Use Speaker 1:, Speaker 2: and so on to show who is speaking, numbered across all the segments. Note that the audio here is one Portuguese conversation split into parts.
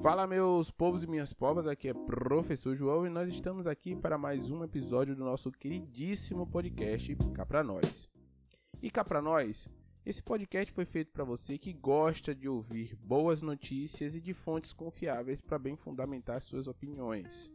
Speaker 1: Fala meus povos e minhas povas, aqui é Professor João e nós estamos aqui para mais um episódio do nosso queridíssimo podcast Cá Pra Nós. E cá pra nós, esse podcast foi feito para você que gosta de ouvir boas notícias e de fontes confiáveis para bem fundamentar suas opiniões.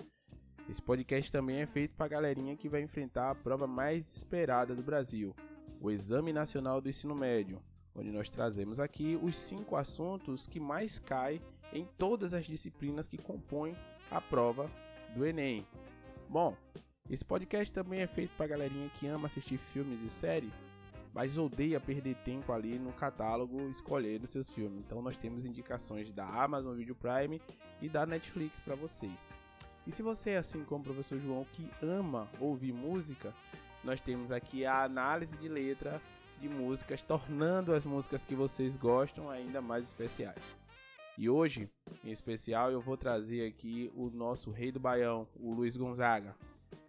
Speaker 1: Esse podcast também é feito para a galerinha que vai enfrentar a prova mais esperada do Brasil, o Exame Nacional do Ensino Médio, onde nós trazemos aqui os cinco assuntos que mais caem em todas as disciplinas que compõem a prova do Enem. Bom, esse podcast também é feito para a galerinha que ama assistir filmes e séries, mas odeia perder tempo ali no catálogo escolhendo seus filmes. Então nós temos indicações da Amazon Video Prime e da Netflix para você. E se você é assim como o professor João que ama ouvir música, nós temos aqui a análise de letra de músicas, tornando as músicas que vocês gostam ainda mais especiais. E hoje, em especial, eu vou trazer aqui o nosso rei do baião, o Luiz Gonzaga.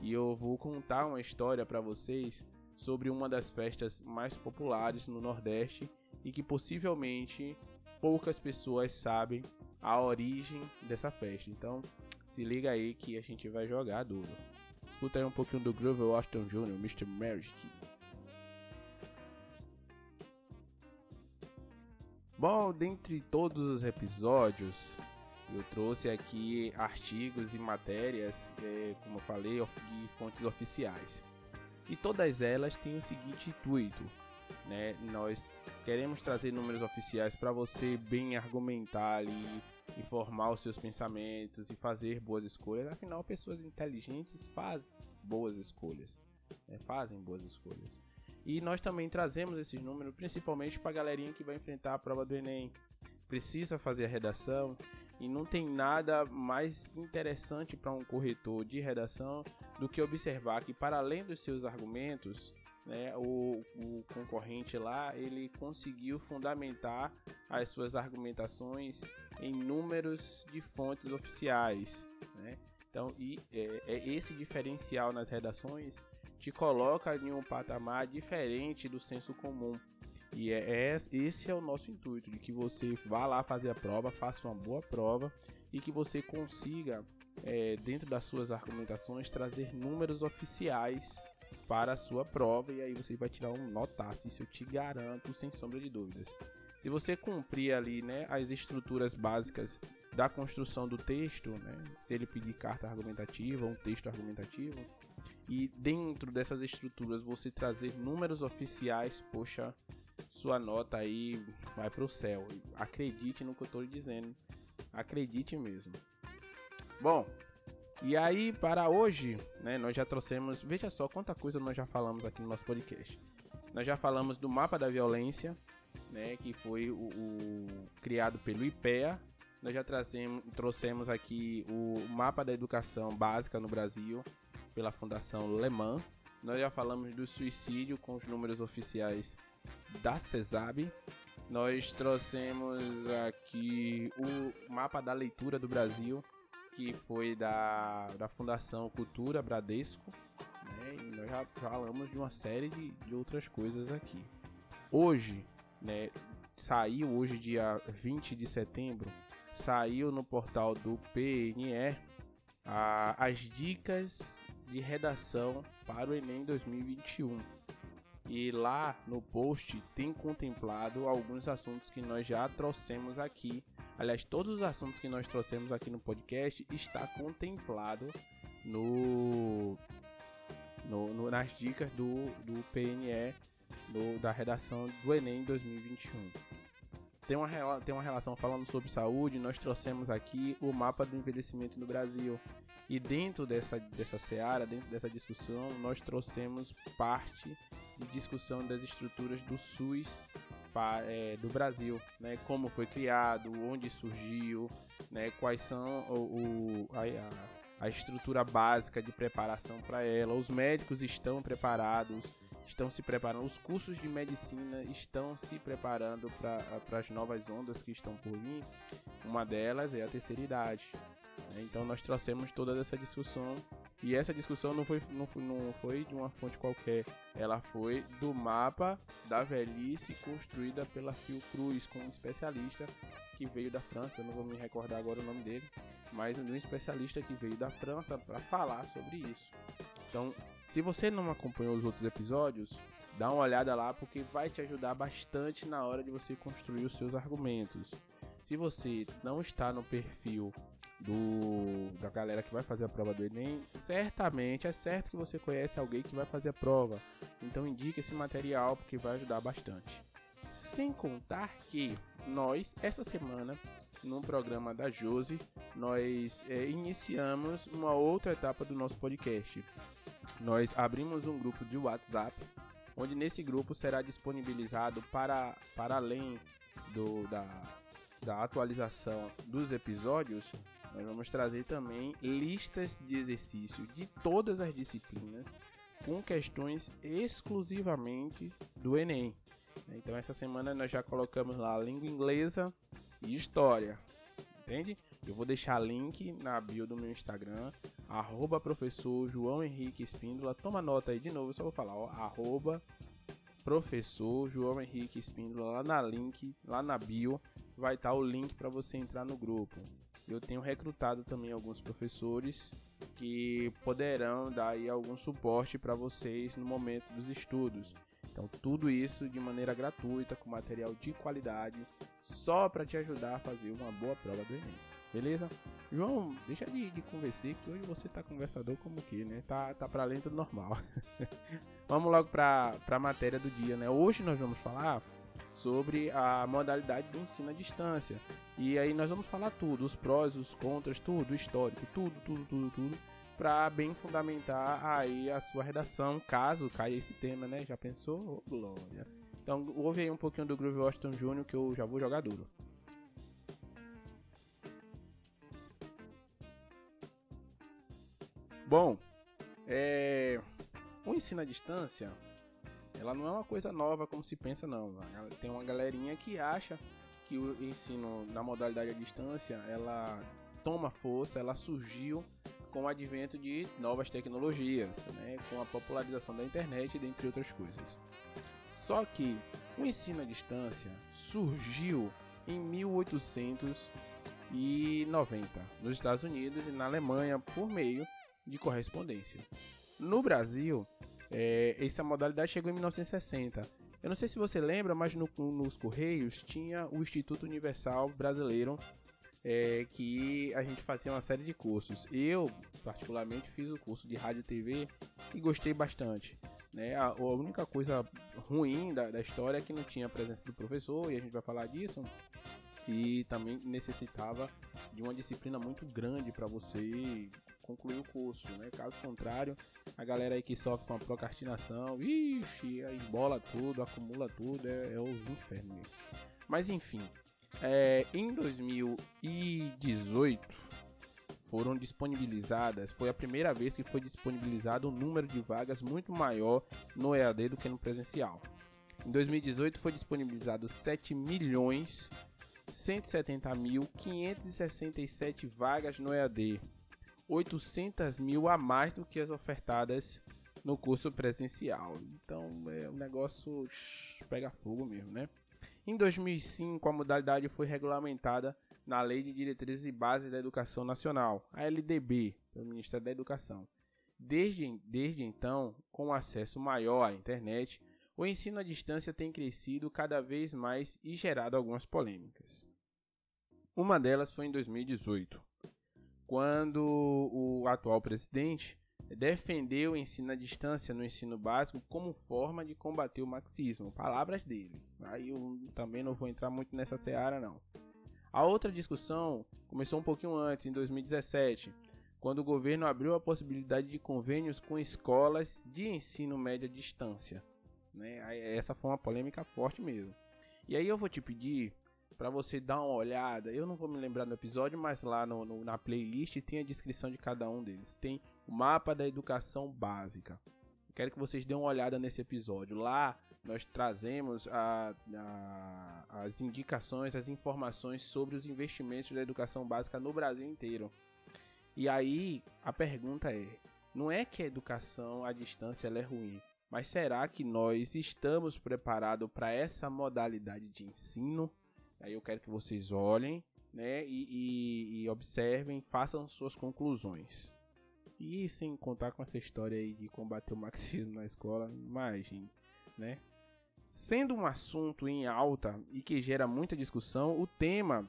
Speaker 1: E eu vou contar uma história para vocês sobre uma das festas mais populares no Nordeste e que possivelmente poucas pessoas sabem a origem dessa festa. Então, se liga aí que a gente vai jogar duro. Escuta aí um pouquinho do Groove Washington Jr., Mr. Magic. Bom, dentre todos os episódios, eu trouxe aqui artigos e matérias, é, como eu falei, de fontes oficiais. E todas elas têm o seguinte intuito, né? Nós queremos trazer números oficiais para você bem argumentar ali, informar os seus pensamentos e fazer boas escolhas. Afinal, pessoas inteligentes fazem boas escolhas, né? fazem boas escolhas. E nós também trazemos esses números principalmente para a galerinha que vai enfrentar a prova do Enem. Precisa fazer a redação e não tem nada mais interessante para um corretor de redação do que observar que para além dos seus argumentos, né, o, o, concorrente lá ele conseguiu fundamentar as suas argumentações em números de fontes oficiais, né? Então, e, é, é esse diferencial nas redações te coloca em um patamar diferente do senso comum. E é, é, esse é o nosso intuito, de que você vá lá fazer a prova, faça uma boa prova e que você consiga, é, dentro das suas argumentações, trazer números oficiais para a sua prova e aí você vai tirar um notaço, isso eu te garanto, sem sombra de dúvidas. Se você cumprir ali né, as estruturas básicas da construção do texto, né, se ele pedir carta argumentativa, um texto argumentativo, e dentro dessas estruturas você trazer números oficiais, poxa, sua nota aí vai para o céu. Acredite no que eu estou lhe dizendo, acredite mesmo. Bom, e aí para hoje, né, nós já trouxemos, veja só quanta coisa nós já falamos aqui no nosso podcast. Nós já falamos do mapa da violência, né, que foi o, o criado pelo IPEA. Nós já trazemos, trouxemos aqui o mapa da educação básica no Brasil, pela Fundação Le Mans. Nós já falamos do suicídio com os números oficiais da CESAB. Nós trouxemos aqui o mapa da leitura do Brasil, que foi da, da Fundação Cultura Bradesco. Né? E nós já falamos de uma série de, de outras coisas aqui. Hoje, né, saiu hoje, dia 20 de setembro, saiu no portal do PNE a, as dicas de redação para o Enem 2021. E lá no post tem contemplado alguns assuntos que nós já trouxemos aqui. Aliás, todos os assuntos que nós trouxemos aqui no podcast está contemplado no, no, no nas dicas do, do PNE do, da redação do Enem 2021 tem uma, tem uma relação falando sobre saúde. Nós trouxemos aqui o mapa do envelhecimento no Brasil. E dentro dessa, dessa seara, dentro dessa discussão, nós trouxemos parte de discussão das estruturas do SUS é, do Brasil, né? Como foi criado, onde surgiu, né? Quais são o, o a, a estrutura básica de preparação para ela. Os médicos estão preparados estão se preparando, os cursos de medicina estão se preparando para as novas ondas que estão por vir. Uma delas é a terceira idade. Né? Então nós trouxemos toda essa discussão E essa discussão não foi, não foi, não foi de uma fonte qualquer, ela foi do mapa da velhice construída pela Fiocruz, com um especialista que veio da França, eu não vou me recordar agora o nome dele, mas um especialista que veio da França para falar sobre isso. Então, se você não acompanhou os outros episódios, dá uma olhada lá porque vai te ajudar bastante na hora de você construir os seus argumentos. Se você não está no perfil do da galera que vai fazer a prova do Enem, certamente é certo que você conhece alguém que vai fazer a prova. Então indique esse material porque vai ajudar bastante. Sem contar que nós essa semana no programa da Josi, nós é, iniciamos uma outra etapa do nosso podcast. Nós abrimos um grupo de WhatsApp, onde nesse grupo será disponibilizado para, para além do, da, da atualização dos episódios, nós vamos trazer também listas de exercícios de todas as disciplinas com questões exclusivamente do Enem. Então essa semana nós já colocamos lá língua inglesa e história. Entende? Eu vou deixar link na bio do meu Instagram, arroba professor João Henrique Espíndola. Toma nota aí de novo, só vou falar, ó, arroba professor João Henrique Espíndola lá na link, lá na bio, vai estar tá o link para você entrar no grupo. Eu tenho recrutado também alguns professores que poderão dar aí algum suporte para vocês no momento dos estudos. Então, tudo isso de maneira gratuita, com material de qualidade, só para te ajudar a fazer uma boa prova do Enem. Beleza? João, deixa de, de conversar, que hoje você tá conversador como que, né? Tá, tá para além do normal. vamos logo para a matéria do dia, né? Hoje nós vamos falar sobre a modalidade do ensino à distância. E aí nós vamos falar tudo, os prós, os contras, tudo, histórico, tudo, tudo, tudo, tudo, para bem fundamentar aí a sua redação, caso caia esse tema, né? Já pensou? Oh, glória. Então ouve aí um pouquinho do Groove Washington Jr. que eu já vou jogar duro. Bom, é... o ensino à distância ela não é uma coisa nova como se pensa, não. Tem uma galerinha que acha que o ensino na modalidade à distância ela toma força, ela surgiu com o advento de novas tecnologias, né, com a popularização da internet, dentre outras coisas. Só que o ensino à distância surgiu em 1890 nos Estados Unidos e na Alemanha por meio de correspondência. No Brasil, é, essa modalidade chegou em 1960. Eu não sei se você lembra, mas no, nos Correios tinha o Instituto Universal Brasileiro, é, que a gente fazia uma série de cursos. Eu, particularmente, fiz o curso de rádio e TV e gostei bastante. Né? A, a única coisa ruim da, da história é que não tinha a presença do professor, e a gente vai falar disso e também necessitava de uma disciplina muito grande para você concluir o curso, né? Caso contrário, a galera aí que sofre com a procrastinação, ixi, aí bola tudo, acumula tudo, é, é os infernos. Mas enfim, é, em 2018 foram disponibilizadas, foi a primeira vez que foi disponibilizado um número de vagas muito maior no EAD do que no presencial. Em 2018 foi disponibilizado 7 milhões 170.567 vagas no EAD, 800 mil a mais do que as ofertadas no curso presencial. Então é um negócio pega fogo mesmo, né? Em 2005, a modalidade foi regulamentada na Lei de Diretrizes e Bases da Educação Nacional, a LDB, do Ministério da Educação. Desde, desde então, com acesso maior à internet, o ensino à distância tem crescido cada vez mais e gerado algumas polêmicas. Uma delas foi em 2018, quando o atual presidente defendeu o ensino à distância no ensino básico como forma de combater o marxismo. Palavras dele. Aí eu também não vou entrar muito nessa seara, não. A outra discussão começou um pouquinho antes, em 2017, quando o governo abriu a possibilidade de convênios com escolas de ensino médio à distância. Né? Essa foi uma polêmica forte mesmo. E aí eu vou te pedir para você dar uma olhada. Eu não vou me lembrar no episódio, mas lá no, no, na playlist tem a descrição de cada um deles. Tem o mapa da educação básica. Quero que vocês dêem uma olhada nesse episódio. Lá nós trazemos a, a, as indicações, as informações sobre os investimentos da educação básica no Brasil inteiro. E aí a pergunta é: Não é que a educação à distância é ruim, mas será que nós estamos preparados para essa modalidade de ensino? Aí eu quero que vocês olhem né, e, e, e observem, façam suas conclusões. E sem contar com essa história aí de combater o marxismo na escola, imagine, né? Sendo um assunto em alta e que gera muita discussão, o tema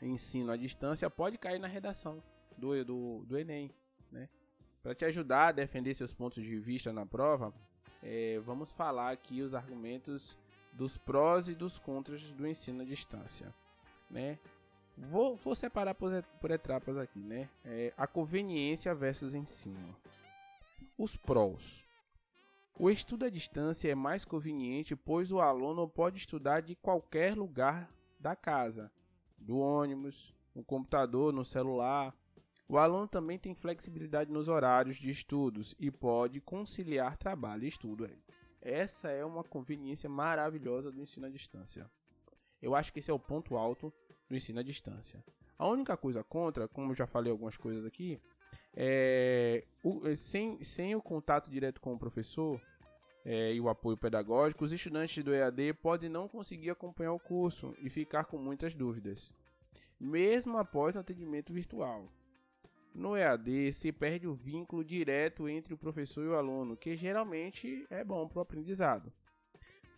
Speaker 1: ensino à distância pode cair na redação do, do, do Enem, né? Para te ajudar a defender seus pontos de vista na prova, é, vamos falar aqui os argumentos dos prós e dos contras do ensino à distância, né? Vou, vou separar por, por etapas aqui, né? É, a conveniência versus ensino. Os prós. O estudo à distância é mais conveniente, pois o aluno pode estudar de qualquer lugar da casa, do ônibus, no computador, no celular. O aluno também tem flexibilidade nos horários de estudos e pode conciliar trabalho e estudo. Essa é uma conveniência maravilhosa do ensino à distância. Eu acho que esse é o ponto alto do ensino à distância. A única coisa contra, como eu já falei algumas coisas aqui, é o, é, sem, sem o contato direto com o professor é, e o apoio pedagógico, os estudantes do EAD podem não conseguir acompanhar o curso e ficar com muitas dúvidas, mesmo após o atendimento virtual. No EAD se perde o vínculo direto entre o professor e o aluno, que geralmente é bom para o aprendizado.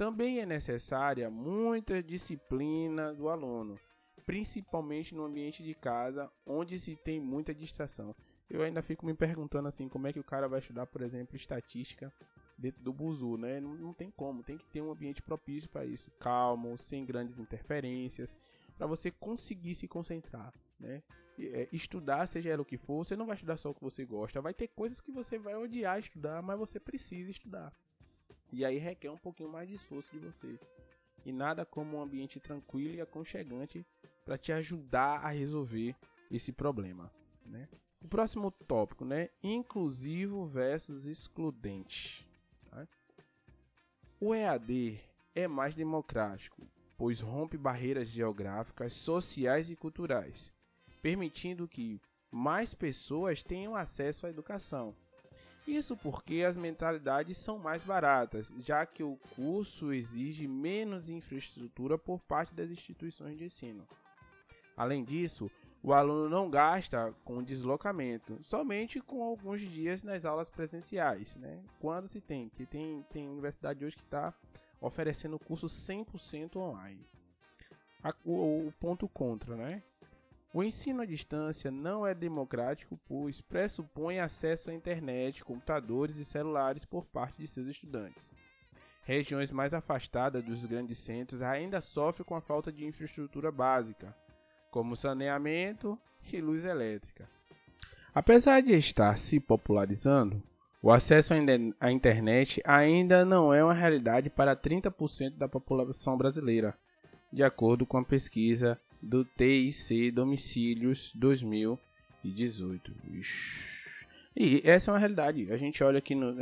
Speaker 1: Também é necessária muita disciplina do aluno, principalmente no ambiente de casa, onde se tem muita distração. Eu ainda fico me perguntando assim, como é que o cara vai estudar, por exemplo, estatística dentro do buzu, né? Não, não tem como, tem que ter um ambiente propício para isso, calmo, sem grandes interferências, para você conseguir se concentrar, né? É, estudar, seja ela o que for, você não vai estudar só o que você gosta, vai ter coisas que você vai odiar estudar, mas você precisa estudar. E aí requer um pouquinho mais de esforço de você. E nada como um ambiente tranquilo e aconchegante para te ajudar a resolver esse problema, né? O próximo tópico, né? Inclusivo versus excludente. Tá? O EAD é mais democrático, pois rompe barreiras geográficas, sociais e culturais, permitindo que mais pessoas tenham acesso à educação. Isso porque as mentalidades são mais baratas, já que o curso exige menos infraestrutura por parte das instituições de ensino. Além disso, o aluno não gasta com deslocamento, somente com alguns dias nas aulas presenciais, né? Quando se tem, que tem, tem universidade hoje que está oferecendo curso 100% online. O ponto contra, né? O ensino à distância não é democrático, pois pressupõe acesso à internet, computadores e celulares por parte de seus estudantes. Regiões mais afastadas dos grandes centros ainda sofrem com a falta de infraestrutura básica, como saneamento e luz elétrica. Apesar de estar se popularizando, o acesso à internet ainda não é uma realidade para 30% da população brasileira, de acordo com a pesquisa do TIC Domicílios 2018. Ixi. E essa é uma realidade. A gente olha aqui no,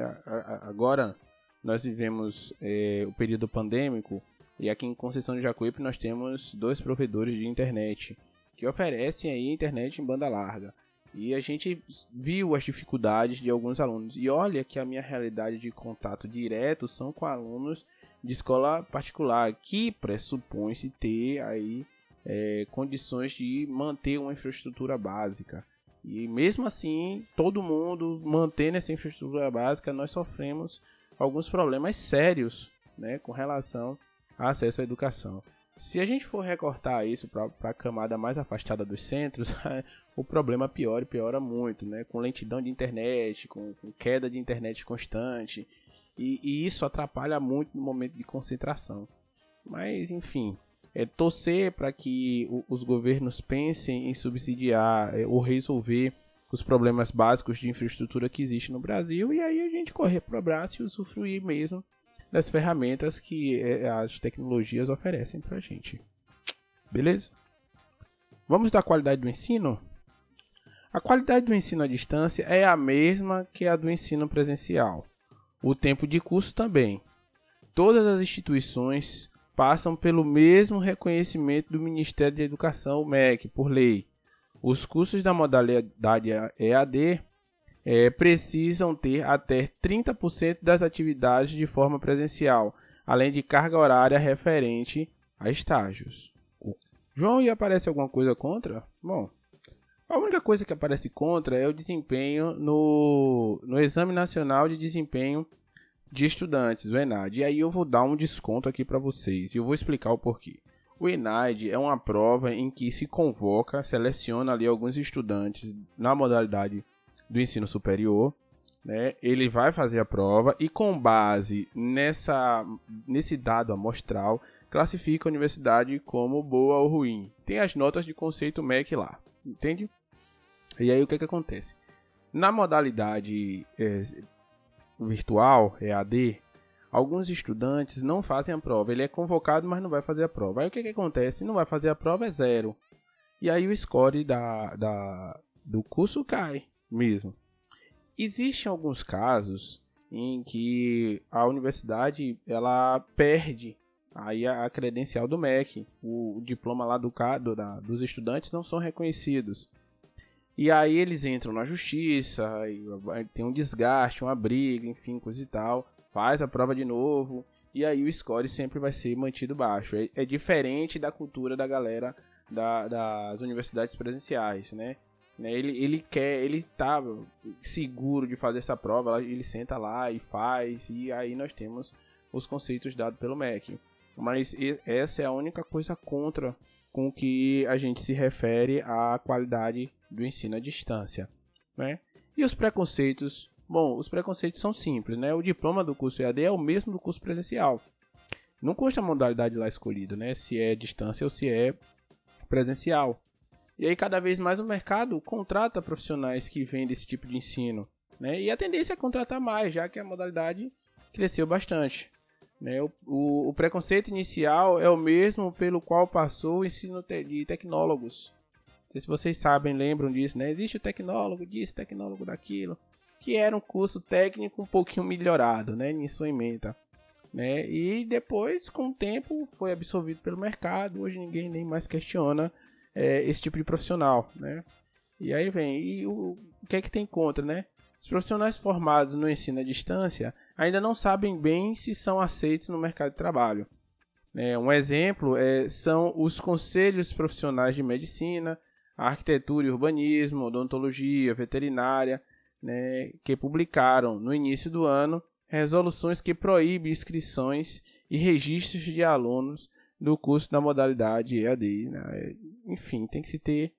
Speaker 1: agora nós vivemos é, o período pandêmico e aqui em Conceição de Jacuípe nós temos dois provedores de internet que oferecem aí internet em banda larga. E a gente viu as dificuldades de alguns alunos. E olha que a minha realidade de contato direto são com alunos de escola particular, que pressupõe-se ter aí é, condições de manter uma infraestrutura básica. E mesmo assim, todo mundo mantendo essa infraestrutura básica, nós sofremos alguns problemas sérios né, com relação acesso à educação. Se a gente for recortar isso para a camada mais afastada dos centros, o problema piora e piora muito, né? Com lentidão de internet, com, com queda de internet constante, e, e, isso atrapalha muito no momento de concentração. Mas, enfim, é torcer para que os governos pensem em subsidiar é, ou resolver os problemas básicos de infraestrutura que existe no Brasil e aí a gente correr para o braço e usufruir mesmo das ferramentas que é, as tecnologias oferecem para a gente. Beleza? Vamos da qualidade do ensino? A qualidade do ensino à distância é a mesma que a do ensino presencial. O tempo de curso também. Todas as instituições passam pelo mesmo reconhecimento do Ministério da Educação, MEC, por lei. Os cursos da modalidade EAD é, precisam ter até 30% das atividades de forma presencial, além de carga horária referente a estágios. João, e aparece alguma coisa contra? Bom, a única coisa que aparece contra é o desempenho no, no Exame Nacional de Desempenho de Estudantes, o ENAD. E aí eu vou dar um desconto aqui para vocês e eu vou explicar o porquê. O ENAD é uma prova em que se convoca, seleciona ali alguns estudantes na modalidade do ensino superior, né? Ele vai fazer a prova e com base nessa nesse dado amostral classifica a universidade como boa ou ruim. Tem as notas de conceito MEC lá, entende? E aí o que que acontece? Na modalidade é, virtual, EAD, alguns estudantes não fazem a prova. Ele é convocado, mas não vai fazer a prova. Aí o que, que acontece? Não vai fazer a prova é zero. E aí o score da, da, do curso cai mesmo. Existem alguns casos em que a universidade ela perde aí a, credencial do MEC, o, o diploma lá do, do da, dos estudantes não são reconhecidos. E aí eles entram na justiça, tem um desgaste, uma briga, enfim, coisa e tal. Faz a prova de novo. E aí o score sempre vai ser mantido baixo. É, é diferente da cultura da galera da, das universidades presenciais, né? né? Ele, ele quer, ele tá seguro de fazer essa prova, ele senta lá e faz, e aí nós temos os conceitos dados pelo MEC. Mas essa é a única coisa contra com que a gente se refere à qualidade do ensino à distância, né? E os preconceitos? Bom, os preconceitos são simples, né? O diploma do curso EAD é o mesmo do curso presencial. Não custa a modalidade lá escolhida, né? Se é distância ou se é presencial. E aí cada vez mais o mercado contrata profissionais que vendem esse tipo de ensino, né? E a tendência é contratar mais, já que a modalidade cresceu bastante. Né? O, o, o, preconceito inicial é o mesmo pelo qual passou o ensino de tecnólogos. Se vocês sabem, lembram disso, né? Existe o tecnólogo disso, tecnólogo daquilo, que era um curso técnico um pouquinho melhorado, né? Sua emenda. Né? E depois, com o tempo, foi absorvido pelo mercado. Hoje ninguém nem mais questiona é, esse tipo de profissional, né? E aí vem, e o, o que é que tem contra, né? Os profissionais formados no ensino à distância ainda não sabem bem se são aceitos no mercado de trabalho. É, um exemplo é, são os conselhos profissionais de medicina, arquitetura e urbanismo, odontologia, veterinária, né, que publicaram no início do ano resoluções que proíbem inscrições e registros de alunos do curso da modalidade EAD. Né? Enfim, tem que se ter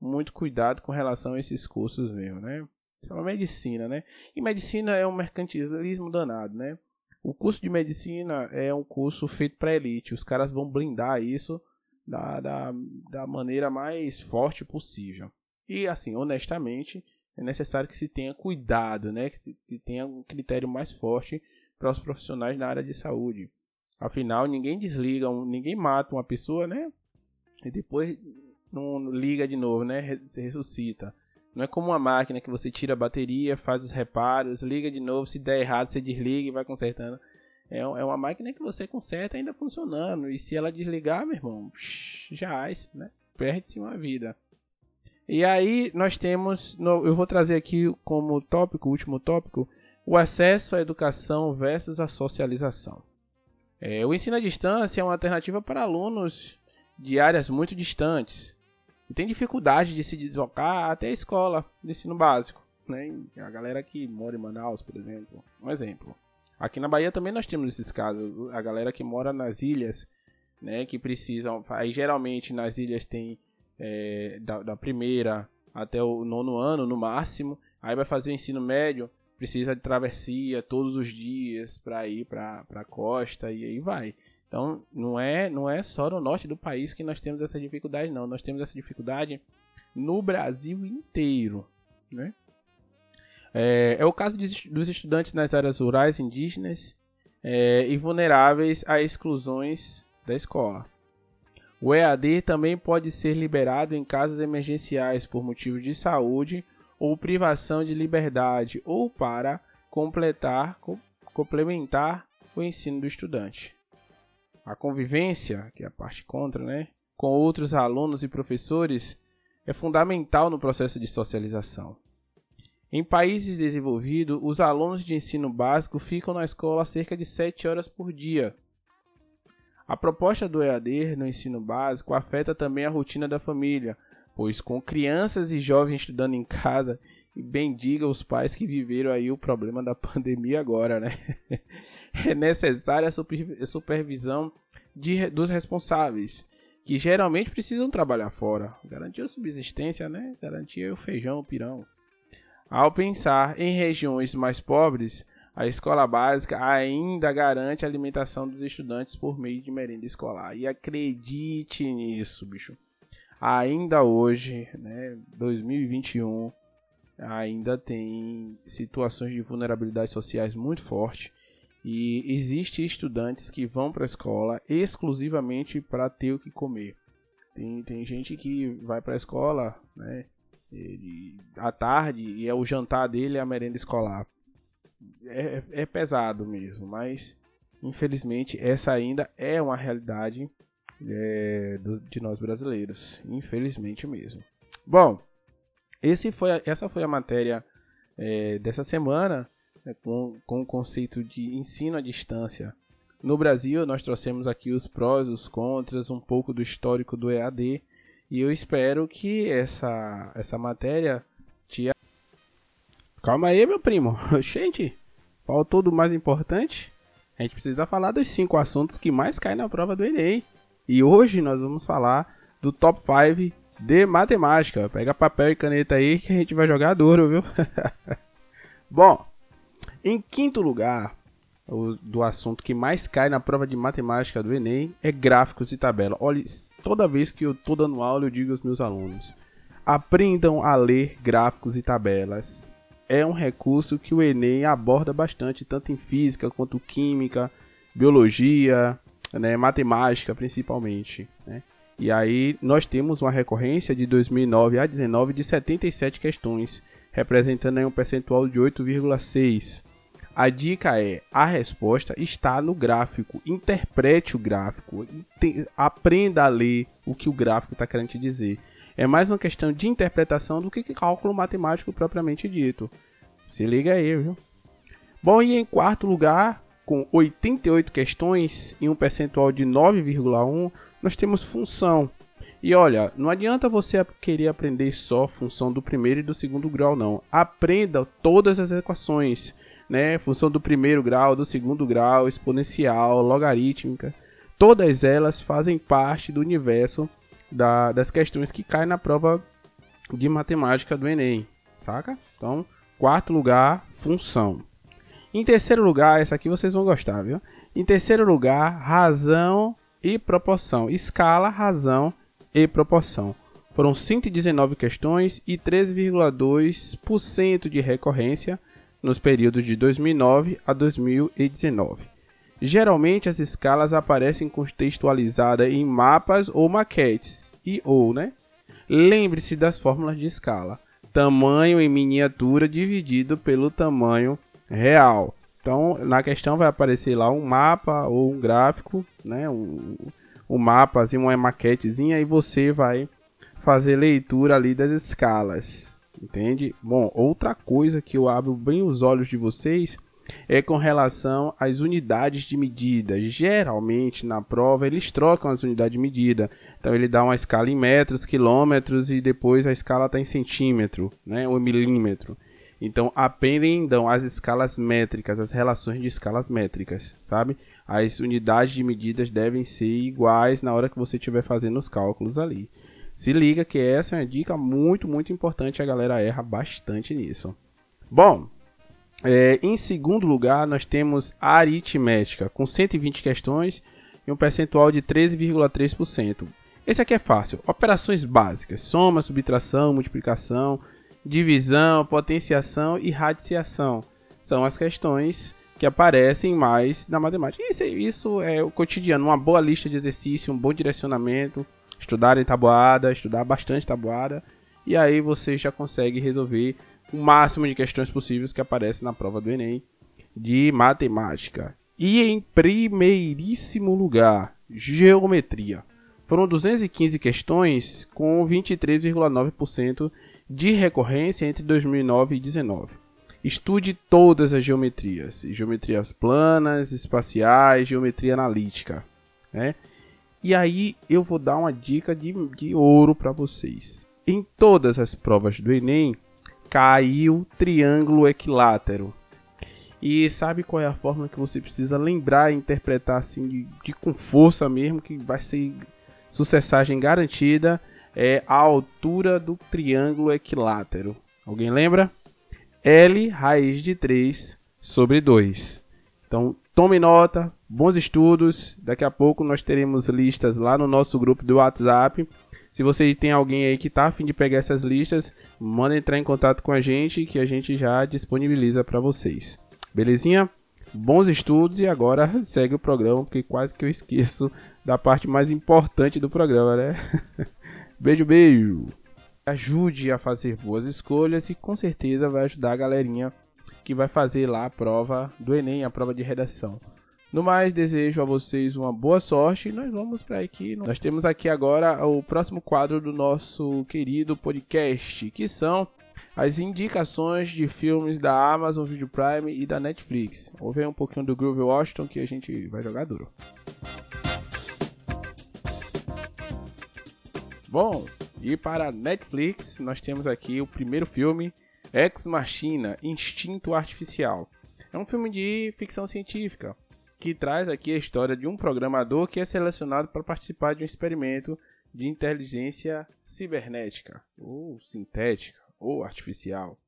Speaker 1: muito cuidado com relação a esses cursos mesmo, né? Isso é uma medicina, né? E medicina é um mercantilismo danado, né? O curso de medicina é um curso feito para elite. Os caras vão blindar isso da, da, da maneira mais forte possível. E assim, honestamente, é necessário que se tenha cuidado, né? Que, se, que tenha um critério mais forte para os profissionais na área de saúde. Afinal, ninguém desliga, ninguém mata uma pessoa, né? E depois não liga de novo, né? Se ressuscita. Não é como uma máquina que você tira a bateria, faz os reparos, liga de novo, se der errado você desliga e vai consertando. É, é uma máquina que você conserta ainda funcionando. E se ela desligar, meu irmão, já né? Perde-se uma vida. E aí nós temos, eu vou trazer aqui como tópico, último tópico, o acesso à educação versus a socialização. É, o ensino à distância é uma alternativa para alunos de áreas muito distantes e tem dificuldade de se deslocar até a escola de ensino básico. Né? A galera que mora em Manaus, por exemplo. Um exemplo. Aqui na Bahia também nós temos esses casos. A galera que mora nas ilhas, né? Que precisam. Aí geralmente nas ilhas tem é, da, da, primeira até o nono ano, no máximo. Aí vai fazer o ensino médio, precisa de travessia todos os dias para ir para a costa e aí vai. Então, não é, não é só no norte do país que nós temos essa dificuldade, não. Nós temos essa dificuldade no Brasil inteiro, né? É, é o caso de, dos estudantes nas áreas rurais, indígenas é, e vulneráveis a exclusões da escola. O EAD também pode ser liberado em casos emergenciais por motivos de saúde ou privação de liberdade ou para completar, complementar o ensino do estudante. A convivência, que é a parte contra, né, com outros alunos e professores é fundamental no processo de socialização. Em países desenvolvidos, os alunos de ensino básico ficam na escola cerca de 7 horas por dia. A proposta do EAD no ensino básico afeta também a rotina da família, pois com crianças e jovens estudando em casa, e bendiga os pais que viveram aí o problema da pandemia agora, né? é necessária a supervisão de, dos responsáveis, que geralmente precisam trabalhar fora, garantir a subsistência, né? Garantir o feijão, o pirão. Ao pensar em regiões mais pobres, a escola básica ainda garante a alimentação dos estudantes por meio de merenda escolar. E acredite nisso, bicho. Ainda hoje, né, 2021, ainda tem situações de vulnerabilidade sociais muito forte e existe estudantes que vão para a escola exclusivamente para ter o que comer. Tem, tem gente que vai para a escola, né, ele, à tarde e é o jantar dele é a merenda escolar. É, é pesado mesmo, mas infelizmente essa ainda é uma realidade é, do, de nós brasileiros, infelizmente mesmo. Bom, esse foi a, essa foi a matéria é, dessa semana né, com, com o conceito de ensino à distância. No Brasil, nós trouxemos aqui os prós, os contras, um pouco do histórico do EAD e eu espero que essa, essa matéria te. Calma aí, meu primo. Gente, faltou do mais importante. A gente precisa falar dos cinco assuntos que mais caem na prova do Enem. E hoje nós vamos falar do top 5 de matemática. Pega papel e caneta aí que a gente vai jogar duro, viu? Bom, em quinto lugar, o, do assunto que mais cai na prova de matemática do Enem é gráficos e tabela. Olha, toda vez que eu tô dando aula, eu digo aos meus alunos: aprendam a ler gráficos e tabelas. É um recurso que o Enem aborda bastante, tanto em física quanto química, biologia, né, matemática principalmente. Né? E aí nós temos uma recorrência de 2009 a 19 de 77 questões, representando um percentual de 8,6. A dica é: a resposta está no gráfico. Interprete o gráfico. Aprenda a ler o que o gráfico está querendo te dizer. É mais uma questão de interpretação do que cálculo matemático propriamente dito. Se liga aí, viu? Bom, e em quarto lugar, com 88 questões e um percentual de 9,1, nós temos função. E olha, não adianta você querer aprender só função do primeiro e do segundo grau, não. Aprenda todas as equações né? Função do primeiro grau, do segundo grau, exponencial, logarítmica. Todas elas fazem parte do universo da, das questões que caem na prova de matemática do Enem, saca? Então, quarto lugar, função. Em terceiro lugar, essa aqui vocês vão gostar, viu? Em terceiro lugar, razão e proporção. Escala, razão e proporção. Foram 119 questões e 13,2% de recorrência nos períodos de 2009 a 2019. Geralmente as escalas aparecem contextualizadas em mapas ou maquetes e ou, né? Lembre-se das fórmulas de escala. Tamanho em miniatura dividido pelo tamanho real. Então, na questão vai aparecer lá um mapa ou um gráfico, né? Um, um mapa, assim, uma maquetezinha e você vai fazer leitura ali das escalas. Entende? Bom, outra coisa que eu abro bem os olhos de vocês é com relação às unidades de medida. Geralmente na prova eles trocam as unidades de medida. Então ele dá uma escala em metros, quilômetros e depois a escala está em centímetro, né, ou milímetro. Então aprendam as escalas métricas, as relações de escalas métricas, sabe? As unidades de medidas devem ser iguais na hora que você estiver fazendo os cálculos ali. Se liga que essa é uma dica muito, muito importante. A galera erra bastante nisso. Bom, é, em segundo lugar, nós temos aritmética, com 120 questões e um percentual de 13,3%. Esse aqui é fácil. Operações básicas: soma, subtração, multiplicação, divisão, potenciação e radiciação. São as questões que aparecem mais na matemática. Isso, isso é o cotidiano, uma boa lista de exercício, um bom direcionamento, estudar em tabuada, estudar bastante tabuada, e aí você já consegue resolver o máximo de questões possíveis que aparecem na prova do Enem de matemática. E em primeiríssimo lugar, geometria. Foram 215 questões com 23,9% de recorrência entre 2009 e 2019. Estude todas as geometrias, geometrias planas, espaciais, geometria analítica, né? E aí eu vou dar uma dica de, de ouro para vocês. Em todas as provas do Enem, caiu triângulo equilátero. E sabe qual é a forma que você precisa lembrar e interpretar assim de, de com força mesmo, que vai ser sucessagem garantida, é a altura do triângulo equilátero. Alguém lembra? L raiz de 3 sobre 2. Então, tome nota, bons estudos. Daqui a pouco nós teremos listas lá no nosso grupo do WhatsApp. Se você tem alguém aí que tá afim de pegar essas listas, manda entrar em contato com a gente que a gente já disponibiliza para vocês. Belezinha? Bons estudos e agora segue o programa, porque quase que eu esqueço da parte mais importante do programa, né? beijo, beijo! Ajude a fazer boas escolhas e com certeza vai ajudar a galerinha que vai fazer lá a prova do Enem, a prova de redação. No mais, desejo a vocês uma boa sorte e nós vamos para aqui. Nós temos aqui agora o próximo quadro do nosso querido podcast, que são as indicações de filmes da Amazon Video Prime e da Netflix. Vamos ver um pouquinho do Groove Washington que a gente vai jogar duro. Bom, e para Netflix nós temos aqui o primeiro filme, Ex Machina, Instinto Artificial. É um filme de ficção científica que traz aqui a história de um programador que é selecionado para participar de um experimento de inteligência cibernética ou sintética ou artificial.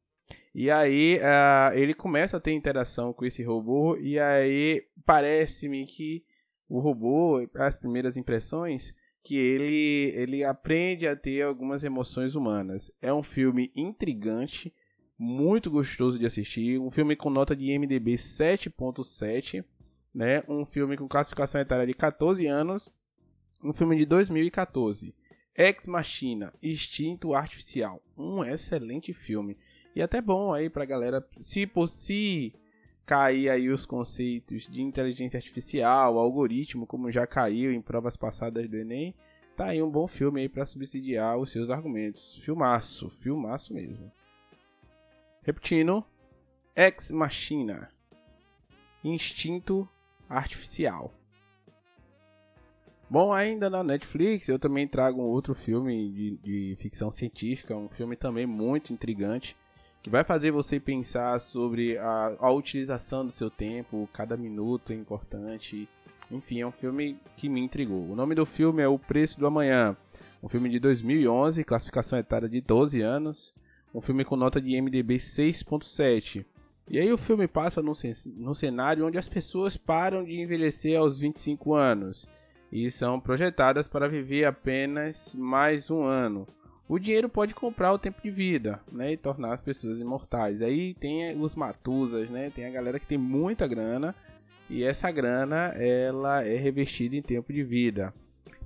Speaker 1: E aí uh, ele começa a ter interação com esse robô e aí parece-me que o robô, as primeiras impressões, que ele ele aprende a ter algumas emoções humanas. É um filme intrigante, muito gostoso de assistir, um filme com nota de MDB 7.7, né? Um filme com classificação etária de 14 anos, um filme de 2014. Ex Machina, Instinto Artificial, um excelente filme. E até bom aí pra galera, se por si cair aí os conceitos de inteligência artificial, algoritmo, como já caiu em provas passadas do Enem, tá aí um bom filme aí para subsidiar os seus argumentos. Filmaço, filmaço mesmo. Repetindo, Ex Machina, Instinto Artificial. Bom, ainda na Netflix eu também trago um outro filme de, de, ficção científica, um filme também muito intrigante, que vai fazer você pensar sobre a, a utilização do seu tempo, cada minuto é importante. Enfim, é um filme que me intrigou. O nome do filme é O Preço do Amanhã, um filme de 2011, classificação etária de 12 anos, um filme com nota de MDB 6.7. E aí o filme passa num, num cenário onde as pessoas param de envelhecer aos 25 anos e são projetadas para viver apenas mais um ano. O dinheiro pode comprar o tempo de vida, né, e tornar as pessoas imortais. Aí tem os matusas, né, tem a galera que tem muita grana e essa grana ela é revestida em tempo de vida,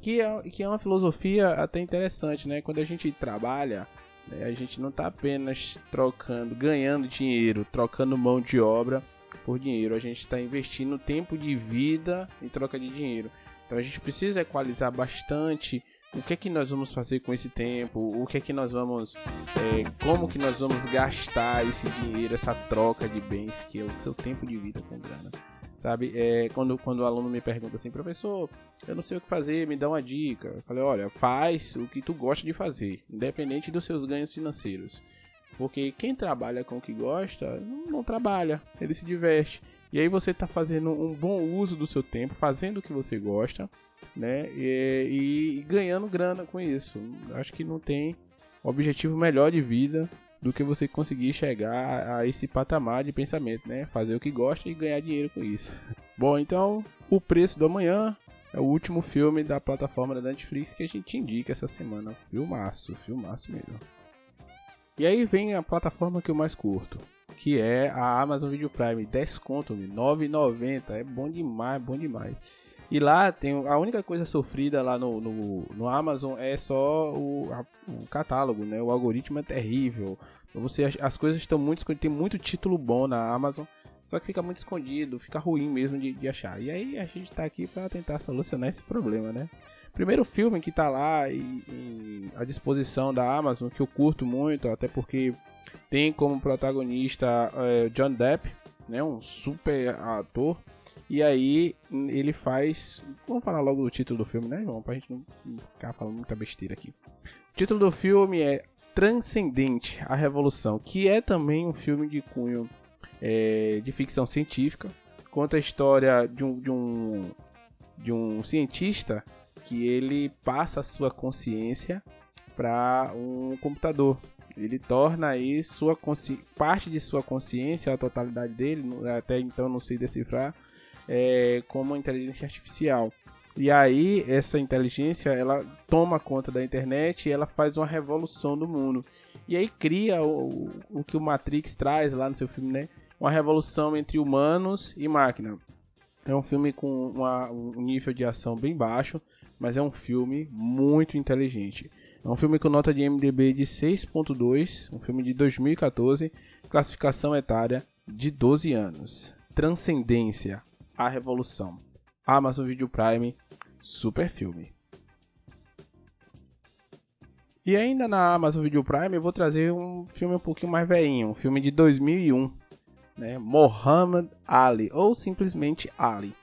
Speaker 1: que é, que é uma filosofia até interessante, né? Quando a gente trabalha, a gente não está apenas trocando, ganhando dinheiro, trocando mão de obra por dinheiro, a gente está investindo tempo de vida em troca de dinheiro. Então a gente precisa equalizar bastante o que é que nós vamos fazer com esse tempo, o que é que nós vamos, é, como que nós vamos gastar esse dinheiro, essa troca de bens que é o seu tempo de vida com grana. Sabe, é, quando, quando o aluno me pergunta assim, professor, eu não sei o que fazer, me dá uma dica. Eu falei, olha, faz o que tu gosta de fazer, independente dos seus ganhos financeiros. Porque quem trabalha com o que gosta, não, não trabalha, ele se diverte. E aí você está fazendo um bom uso do seu tempo, fazendo o que você gosta, né? E, e ganhando grana com isso. Acho que não tem objetivo melhor de vida do que você conseguir chegar a esse patamar de pensamento, né? Fazer o que gosta e ganhar dinheiro com isso. Bom, então, O Preço do Amanhã é o último filme da plataforma da Netflix que a gente indica essa semana. Filmaço, filmaço mesmo. E aí vem a plataforma que eu mais curto, que é a Amazon Video Prime, 10 conto, 9,90, é bom demais, bom demais. E lá tem a única coisa sofrida lá no, no, no Amazon é só o, a, o, catálogo, né? O algoritmo é terrível. Você as coisas estão muito escondidas, tem muito título bom na Amazon, só que fica muito escondido, fica ruim mesmo de, de achar. E aí a gente tá aqui para tentar solucionar esse problema, né? Primeiro filme que tá lá e, e à disposição da Amazon, que eu curto muito, até porque tem como protagonista é, John Depp, né, um super ator. E aí ele faz. Vamos falar logo do título do filme, né, João? Pra gente não ficar falando muita besteira aqui. O título do filme é Transcendente a Revolução, que é também um filme de cunho é, de ficção científica. Conta a história de um, de um, de um cientista que ele passa a sua consciência para um computador. Ele torna aí sua parte de sua consciência, a totalidade dele, até então não sei decifrar, é, como inteligência artificial. E aí essa inteligência ela toma conta da internet e ela faz uma revolução do mundo. E aí cria o, o que o Matrix traz lá no seu filme, né? Uma revolução entre humanos e máquina. É um filme com uma, um nível de ação bem baixo, mas é um filme muito inteligente. É um filme com nota de MDB de 6.2, um filme de 2014, classificação etária de 12 anos. Transcendência, a revolução. Amazon Video Prime, super filme. E ainda na Amazon Video Prime eu vou trazer um filme um pouquinho mais velhinho, um filme de 2001, né? Muhammad Ali, ou simplesmente Ali.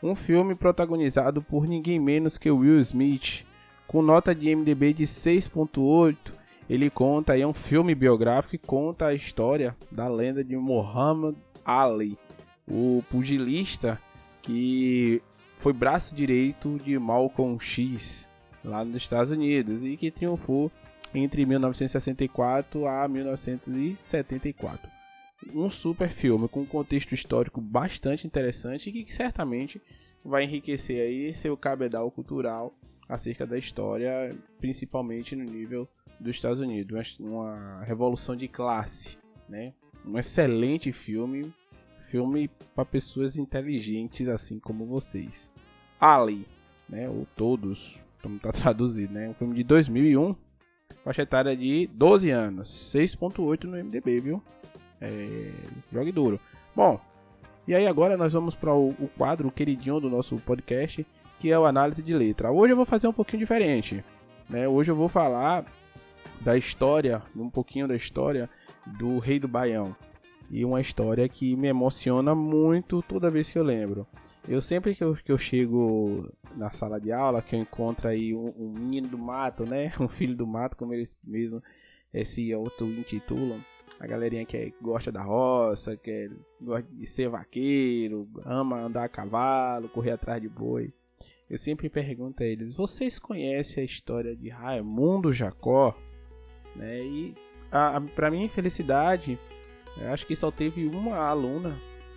Speaker 1: Um filme protagonizado por ninguém menos que Will Smith, com nota de MDB de 6.8. Ele conta é um filme biográfico que conta a história da lenda de Muhammad Ali, o pugilista que foi braço direito de Malcolm X lá nos Estados Unidos e que triunfou entre 1964 a 1974. Um super filme com um contexto histórico bastante interessante e que certamente vai enriquecer aí seu cabedal cultural acerca da história, principalmente no nível dos Estados Unidos, uma revolução de classe, né? Um excelente filme, filme para pessoas inteligentes assim como vocês. Ali, né? Ou todos, como tá traduzido, né? Um filme de 2001, faixa etária de 12 anos, 6.8 no MDB, viu? É, jogue duro. Bom, e aí agora nós vamos para o, o quadro queridinho do nosso podcast, que é o análise de letra. Hoje eu vou fazer um pouquinho diferente, né? Hoje eu vou falar da história, um pouquinho da história do Rei do Baião. E uma história que me emociona muito toda vez que eu lembro. Eu sempre que eu, que eu chego na sala de aula, que eu encontro aí um, um menino do mato, né? Um filho do mato, como eles mesmo esse outro intitulam a galerinha que é, gosta da roça, que é, gosta de ser vaqueiro, ama andar a cavalo, correr atrás de boi. Eu sempre pergunto a eles: vocês conhecem a história de Raimundo Jacó? Né? E para minha infelicidade, acho que só teve uma aluna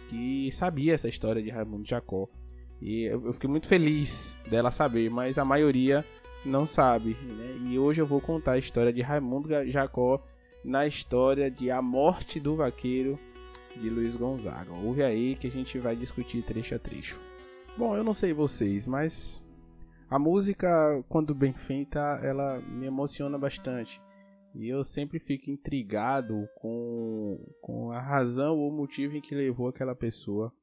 Speaker 1: que sabia essa história de Raimundo Jacó. E eu fiquei muito feliz dela saber, mas a maioria não sabe. Né? E hoje eu vou contar a história de Raimundo Jacó na história de A Morte do Vaqueiro de Luiz Gonzaga. Ouve aí que a gente vai discutir trecho a trecho. Bom, eu não sei vocês, mas a música, quando bem feita, ela me emociona bastante. E eu sempre fico intrigado com, com a razão ou motivo em que levou aquela pessoa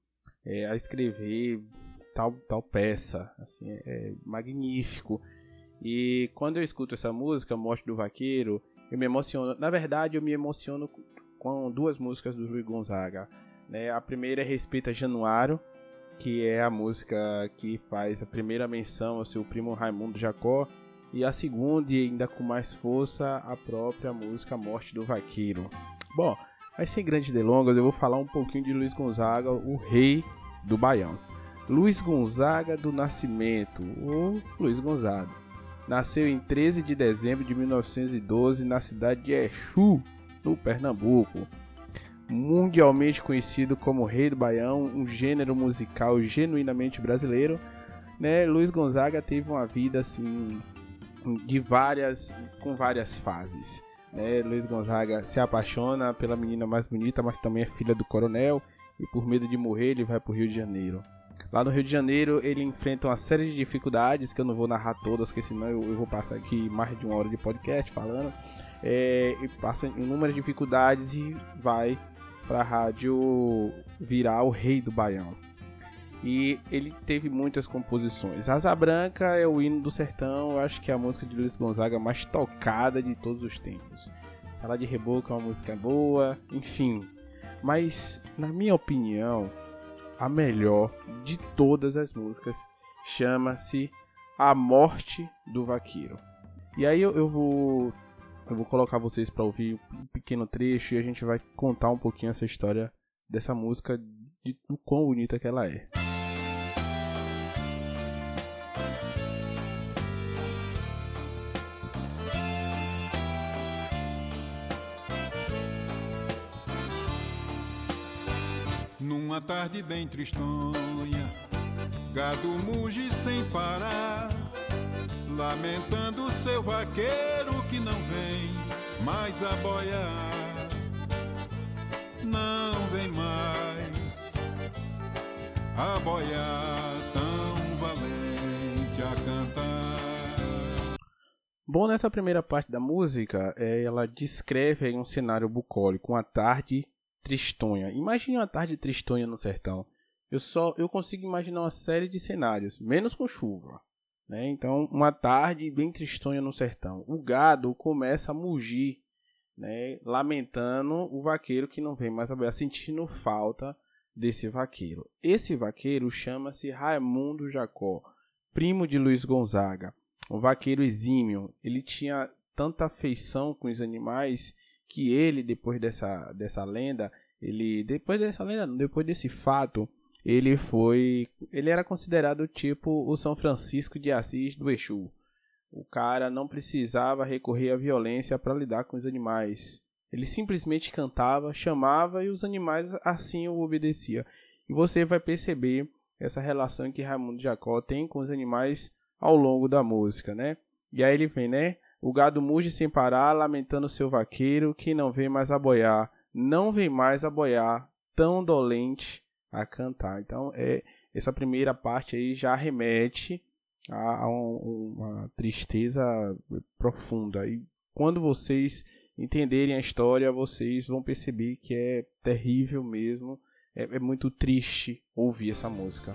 Speaker 1: é, a escrever tal, tal peça. Assim, é magnífico. E quando eu escuto essa música, Morte do Vaqueiro, eu me emociono. Na verdade, eu me emociono com duas músicas do Luiz Gonzaga. Né? A primeira é Respeita Januário, que é a música que faz a primeira menção ao seu primo Raimundo Jacó. E a segunda, e ainda com mais força, a própria música Morte do Vaqueiro. Bom, mas sem grandes delongas, eu vou falar um pouquinho de Luiz Gonzaga, o rei do Baião. Luiz Gonzaga do Nascimento, ou Luiz Gonzaga nasceu em 13 de dezembro de 1912 na cidade de Exu, no Pernambuco. Mundialmente conhecido como Rei do Baião, um gênero musical genuinamente brasileiro, né? Luiz Gonzaga teve uma vida assim de várias com várias fases. Né? Luiz Gonzaga se apaixona pela menina mais bonita, mas também é filha do coronel e por medo de morrer ele vai para o Rio de Janeiro. Lá no Rio de Janeiro, ele enfrenta uma série de dificuldades que eu não vou narrar todas, porque senão eu, eu vou passar aqui mais de uma hora de podcast falando. É, e passa inúmeras dificuldades e vai para a rádio virar o rei do Baião. E ele teve muitas composições. Asa Branca é o hino do sertão, eu acho que é a música de Luiz Gonzaga mais tocada de todos os tempos. Sala de Reboco é uma música boa, enfim. Mas, na minha opinião, a melhor de todas as músicas chama-se A Morte do Vaqueiro. E aí eu, eu vou eu vou colocar vocês para ouvir um pequeno trecho e a gente vai contar um pouquinho essa história dessa música de do quão bonita que ela é.
Speaker 2: Numa tarde bem tristonha, gado muge sem parar, lamentando seu vaqueiro que não vem mais a boiar. Não vem mais a boiar tão valente a cantar.
Speaker 1: Bom, nessa primeira parte da música, é, ela descreve um cenário bucólico, uma tarde tristonha. Imagine uma tarde tristonha no sertão. Eu só eu consigo imaginar uma série de cenários, menos com chuva. Né? Então, uma tarde bem tristonha no sertão. O gado começa a mugir, né? lamentando o vaqueiro que não vem mais a sentindo falta desse vaqueiro. Esse vaqueiro chama-se Raimundo Jacó, primo de Luiz Gonzaga. Um vaqueiro exímio. Ele tinha tanta afeição com os animais que ele, depois dessa, dessa lenda, ele. Depois dessa lenda, depois desse fato, ele foi. Ele era considerado tipo o São Francisco de Assis do Exu. O cara não precisava recorrer à violência para lidar com os animais. Ele simplesmente cantava, chamava e os animais assim o obedeciam. E você vai perceber essa relação que Raimundo Jacó tem com os animais ao longo da música, né? E aí ele vem, né? O gado muge sem parar, lamentando seu vaqueiro, que não vem mais a boiar, não vem mais a boiar, tão dolente a cantar. Então, é essa primeira parte aí já remete a, a um, uma tristeza profunda. E quando vocês entenderem a história, vocês vão perceber que é terrível mesmo. É, é muito triste ouvir essa música.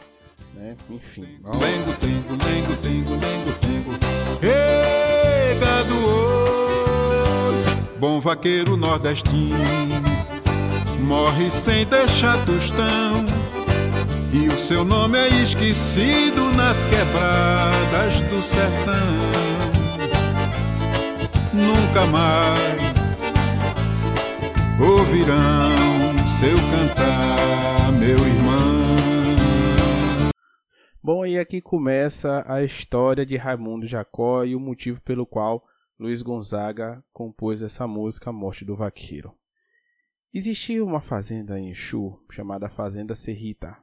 Speaker 1: Né? Enfim.
Speaker 2: Lengo, tengo, lengo, tengo, lengo, tengo pegado hoje. Bom vaqueiro nordestino morre sem deixar tostão. E o seu nome é esquecido nas quebradas do sertão. Nunca mais ouvirão seu cantar, meu irmão.
Speaker 1: Bom, e aqui começa a história de Raimundo Jacó e o motivo pelo qual Luiz Gonzaga compôs essa música Morte do Vaqueiro. Existia uma fazenda em Exu chamada Fazenda Serrita.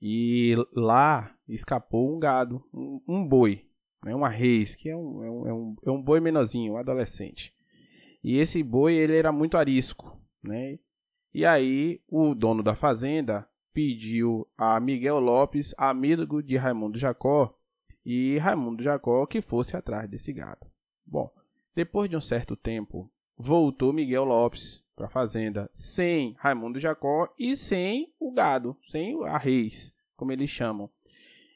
Speaker 1: E lá escapou um gado, um, um boi, né, uma reis, que é é, um, é, um, é um boi menorzinho, um adolescente. E esse boi ele era muito arisco. Né? E aí o dono da fazenda pediu a Miguel Lopes, amigo de Raimundo Jacó, e Raimundo Jacó que fosse atrás desse gado. Bom, depois de um certo tempo, voltou Miguel Lopes para a fazenda sem Raimundo Jacó e sem o gado, sem a reis, como eles chamam.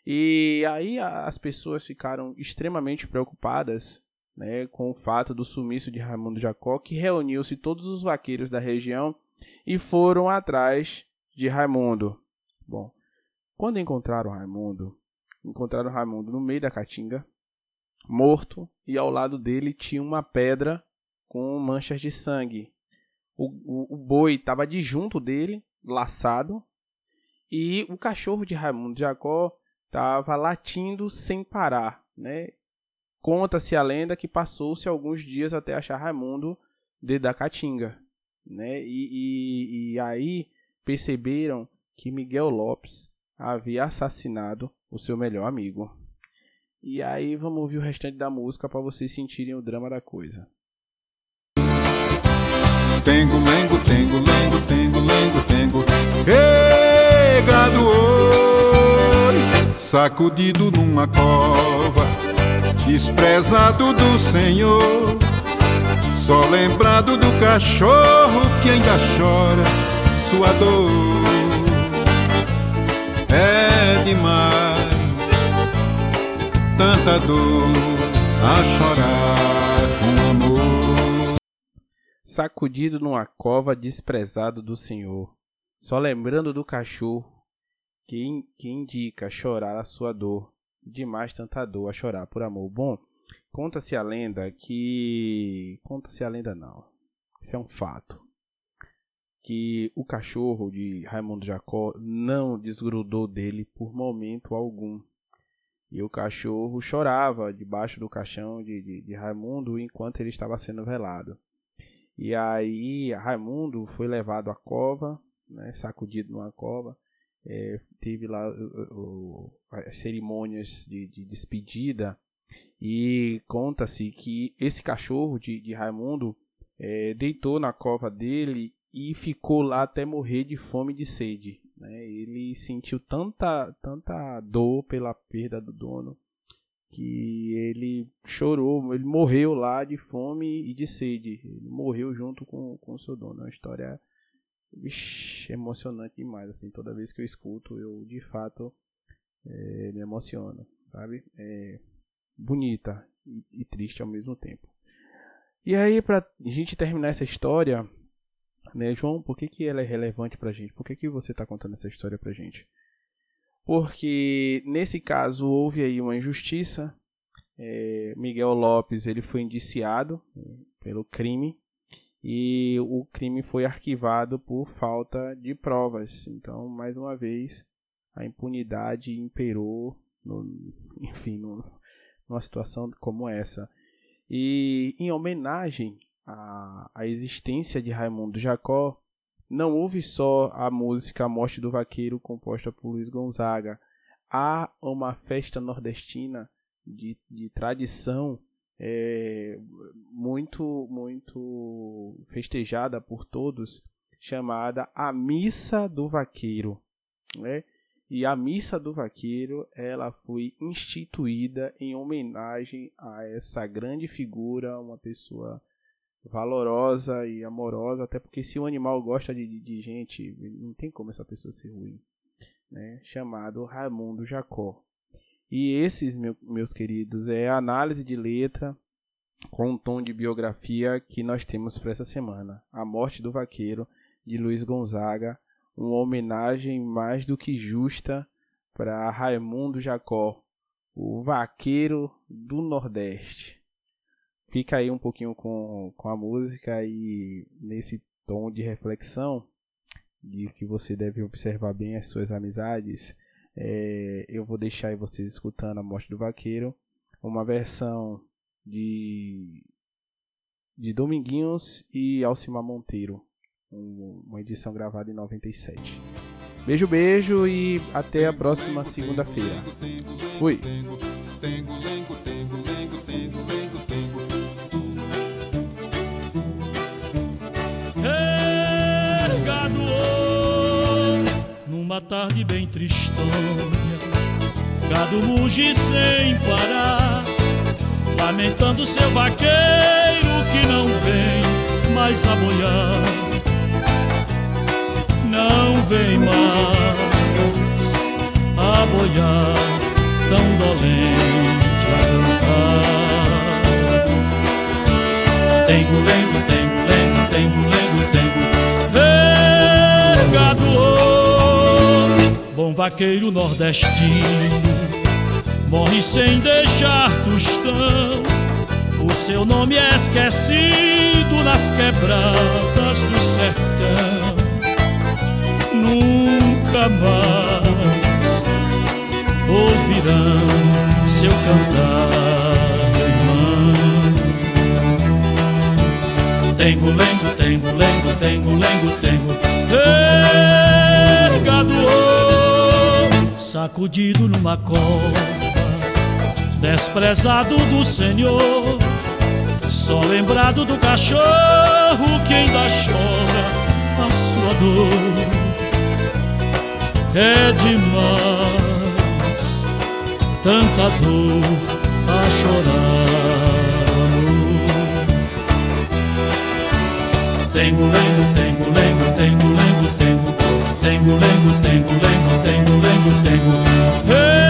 Speaker 1: E aí as pessoas ficaram extremamente preocupadas né, com o fato do sumiço de Raimundo Jacó, que reuniu-se todos os vaqueiros da região e foram atrás de Raimundo. Bom, quando encontraram Raimundo, encontraram Raimundo no meio da caatinga, morto, e ao lado dele tinha uma pedra com manchas de sangue. O, o, o boi estava de junto dele, laçado, e o cachorro de Raimundo Jacó estava latindo sem parar, né? Conta-se a lenda que passou-se alguns dias até achar Raimundo dentro da caatinga, né? E, e, e aí perceberam que Miguel Lopes havia assassinado o seu melhor amigo. E aí vamos ouvir o restante da música para vocês sentirem o drama da coisa.
Speaker 2: Tengo, lengo, tengo, lengo, tengo, lengo, tengo. Pegado oi, sacudido numa cova, desprezado do Senhor. Só lembrado do cachorro que ainda chora sua dor. É demais tanta dor a chorar com amor.
Speaker 1: Sacudido numa cova desprezado do Senhor, só lembrando do cachorro que, que indica chorar a sua dor, demais tanta dor a chorar por amor. Bom, conta-se a lenda que. Conta-se a lenda não. Isso é um fato. Que o cachorro de Raimundo Jacó não desgrudou dele por momento algum. E o cachorro chorava debaixo do caixão de, de, de Raimundo enquanto ele estava sendo velado. E aí Raimundo foi levado à cova, né, sacudido numa cova. É, teve lá o, as cerimônias de, de despedida e conta-se que esse cachorro de, de Raimundo é, deitou na cova dele e ficou lá até morrer de fome e de sede. Né? Ele sentiu tanta, tanta dor pela perda do dono que ele chorou, ele morreu lá de fome e de sede. Ele morreu junto com o seu dono. É uma história vixi, emocionante demais. Assim, toda vez que eu escuto, eu de fato é, me emociono, sabe? É bonita e, e triste ao mesmo tempo. E aí, pra gente terminar essa história, né, João, por que, que ela é relevante pra gente? Por que, que você está contando essa história pra gente? Porque nesse caso houve aí uma injustiça. É, Miguel Lopes ele foi indiciado né, pelo crime e o crime foi arquivado por falta de provas. Então, mais uma vez, a impunidade imperou, no, enfim, no, numa situação como essa. E em homenagem a, a existência de Raimundo Jacó, não houve só a música A Morte do Vaqueiro, composta por Luiz Gonzaga. Há uma festa nordestina de, de tradição é, muito, muito festejada por todos, chamada A Missa do Vaqueiro. Né? E a Missa do Vaqueiro ela foi instituída em homenagem a essa grande figura, uma pessoa valorosa e amorosa, até porque se o animal gosta de, de, de gente, não tem como essa pessoa ser ruim, né? Chamado Raimundo Jacó. E esses, meu, meus queridos, é a análise de letra com um tom de biografia que nós temos para essa semana. A Morte do Vaqueiro, de Luiz Gonzaga, uma homenagem mais do que justa para Raimundo Jacó, o vaqueiro do Nordeste fica aí um pouquinho com, com a música e nesse tom de reflexão de que você deve observar bem as suas amizades. É, eu vou deixar aí vocês escutando a Morte do Vaqueiro, uma versão de de Dominguinhos e Alcimar Monteiro, um, uma edição gravada em 97. Beijo, beijo e até a próxima segunda-feira. Fui!
Speaker 3: Uma tarde bem tristonha, gado muge sem parar, lamentando seu vaqueiro que não vem mais a boiar, não vem mais a boiar, tão dolente a cantar. Tengo, lendo, tengo, lendo, tengo, lendo, tengo, vem bom vaqueiro nordestino morre sem deixar tostão. O seu nome é esquecido nas quebradas do sertão. Nunca mais ouvirão seu cantar, irmão. Tengo, lengo, tengo, lengo, tengo, lengo, tengo, ergado sacudido numa cova, desprezado do Senhor, só lembrado do cachorro que ainda chora a sua dor. É demais tanta dor a chorar, amor. Tengo, lengo, tengo, lengo, tengo, lengo, tengo, tengo, lengo, tengo, lengo, tengo, lengo, tengo. Hey!